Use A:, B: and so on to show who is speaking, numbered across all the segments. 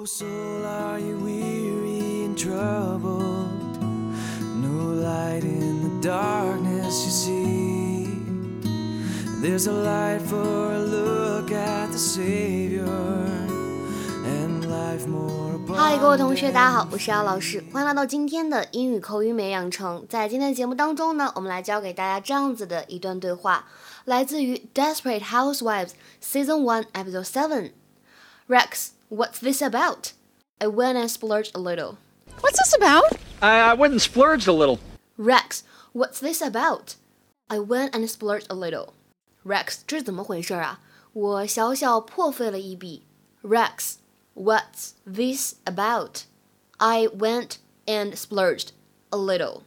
A: Oh, soul, are you weary and troubled? No light in the darkness you see. There's a light for a look at the Savior and life more
B: 嗨，各位同学，大家好，我是姚老师，欢迎来到今天的英语口语美养成。在今天的节目当中呢，我们来教给大家这样子的一段对话，来自于《Desperate Housewives》Season One Episode Seven。 Rex, what's this about? I went and splurged a little.
C: What's this about?
D: I, I went and splurged a little.
B: Rex, what's this about? I went and splurged a little. Rex，这是怎么回事啊？我小小破费了一笔。Rex, what's this about? I went and splurged a little.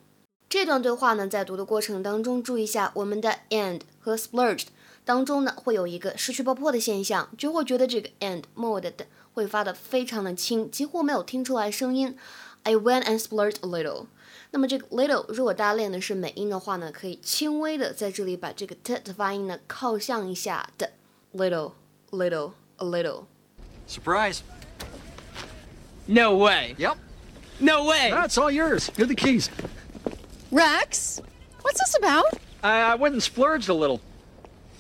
B: 这段对话呢，在读的过程当中，注意一下我们的 and 和 splurged 当中呢，会有一个失去爆破的现象，就会觉得这个 and 末尾的的 会发的非常的轻，几乎没有听出来声音。I went and splurged a little。那么这个 little，如果大家练的是美音的话呢，可以轻微的在这里把这个 t 的发音呢靠向一下的 little little a little。
D: Surprise.
C: No way.
D: Yep.
C: No way.
D: That's all yours. Here are the keys.
C: Rex, what's this about?
D: I, I went and splurged a little.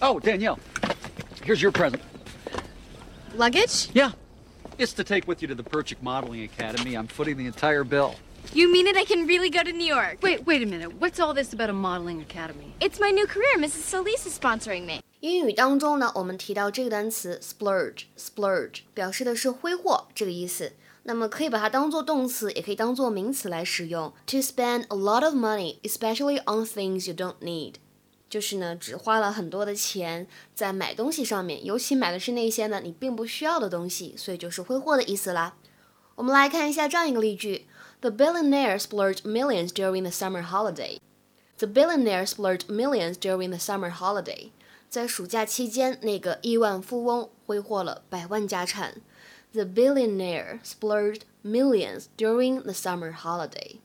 D: Oh, Danielle, here's your present.
C: Luggage?
D: Yeah. It's to take with you to the Perchik Modeling Academy. I'm footing the entire bill.
E: You mean it? I can really go to New York.
F: Wait, wait a minute. What's all this about a modeling academy?
E: It's my new career. Mrs. Solis is sponsoring me.
B: 英语当中呢，我们提到这个单词 splurge，splurge 表示的是挥霍这个意思。那么可以把它当做动词，也可以当做名词来使用。To spend a lot of money, especially on things you don't need， 就是呢，只花了很多的钱在买东西上面，尤其买的是那些呢你并不需要的东西，所以就是挥霍的意思啦。我们来看一下这样一个例句：The billionaire splurged millions during the summer holiday. The billionaire splurged millions during the summer holiday. 在暑假期间，那个亿万富翁挥霍了百万家产。The billionaire splurged millions during the summer holiday.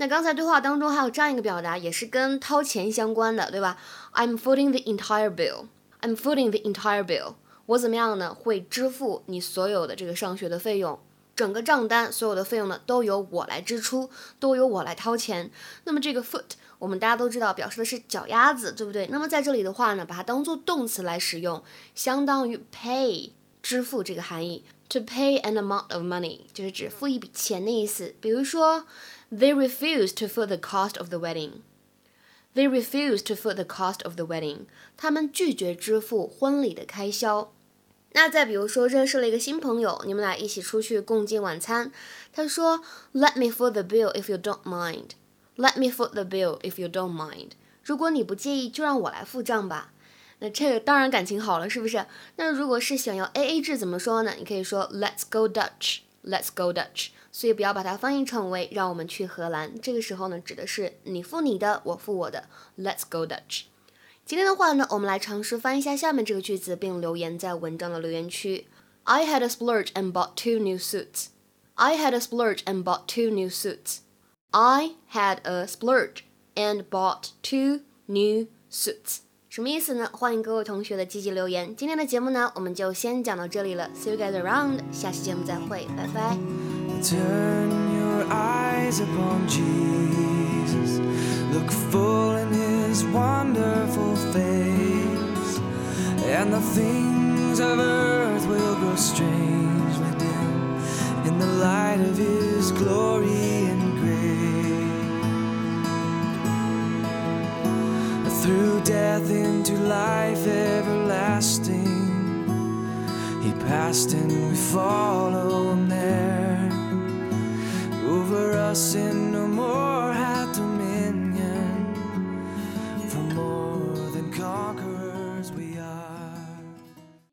B: 那刚才对话当中还有这样一个表达，也是跟掏钱相关的，对吧？I'm footing the entire bill. I'm footing the entire bill. 我怎么样呢？会支付你所有的这个上学的费用，整个账单所有的费用呢都由我来支出，都由我来掏钱。那么这个 foot 我们大家都知道，表示的是脚丫子，对不对？那么在这里的话呢，把它当做动词来使用，相当于 pay 支付这个含义。To pay an amount of money 就是指付一笔钱的意思。比如说，They refuse to foot the cost of the wedding. They refuse to foot the cost of the wedding. 他们拒绝支付婚礼的开销。那再比如说，认识了一个新朋友，你们俩一起出去共进晚餐。他说，Let me foot the bill if you don't mind. Let me foot the bill if you don't mind. 如果你不介意，就让我来付账吧。那这个当然感情好了，是不是？那如果是想要 A A 制，怎么说呢？你可以说 Let's go Dutch. Let's go Dutch. 所以不要把它翻译成为让我们去荷兰。这个时候呢，指的是你付你的，我付我的。Let's go Dutch. 今天的话呢，我们来尝试翻译一下下面这个句子，并留言在文章的留言区。I had a splurge and bought two new suits. I had a splurge and bought two new suits. I had a splurge and bought two new suits. 什么意思呢？欢迎各位同学的积极留言。今天的节目呢，我们就先讲到这里了。See you guys around，下期节目再会，拜拜。
A: Turn your eyes upon Jesus. Look full in his wonderful face. And the things of earth will grow strangely dim in the light of his glory and grace. Through death into life everlasting. He passed and we follow him there. Us in no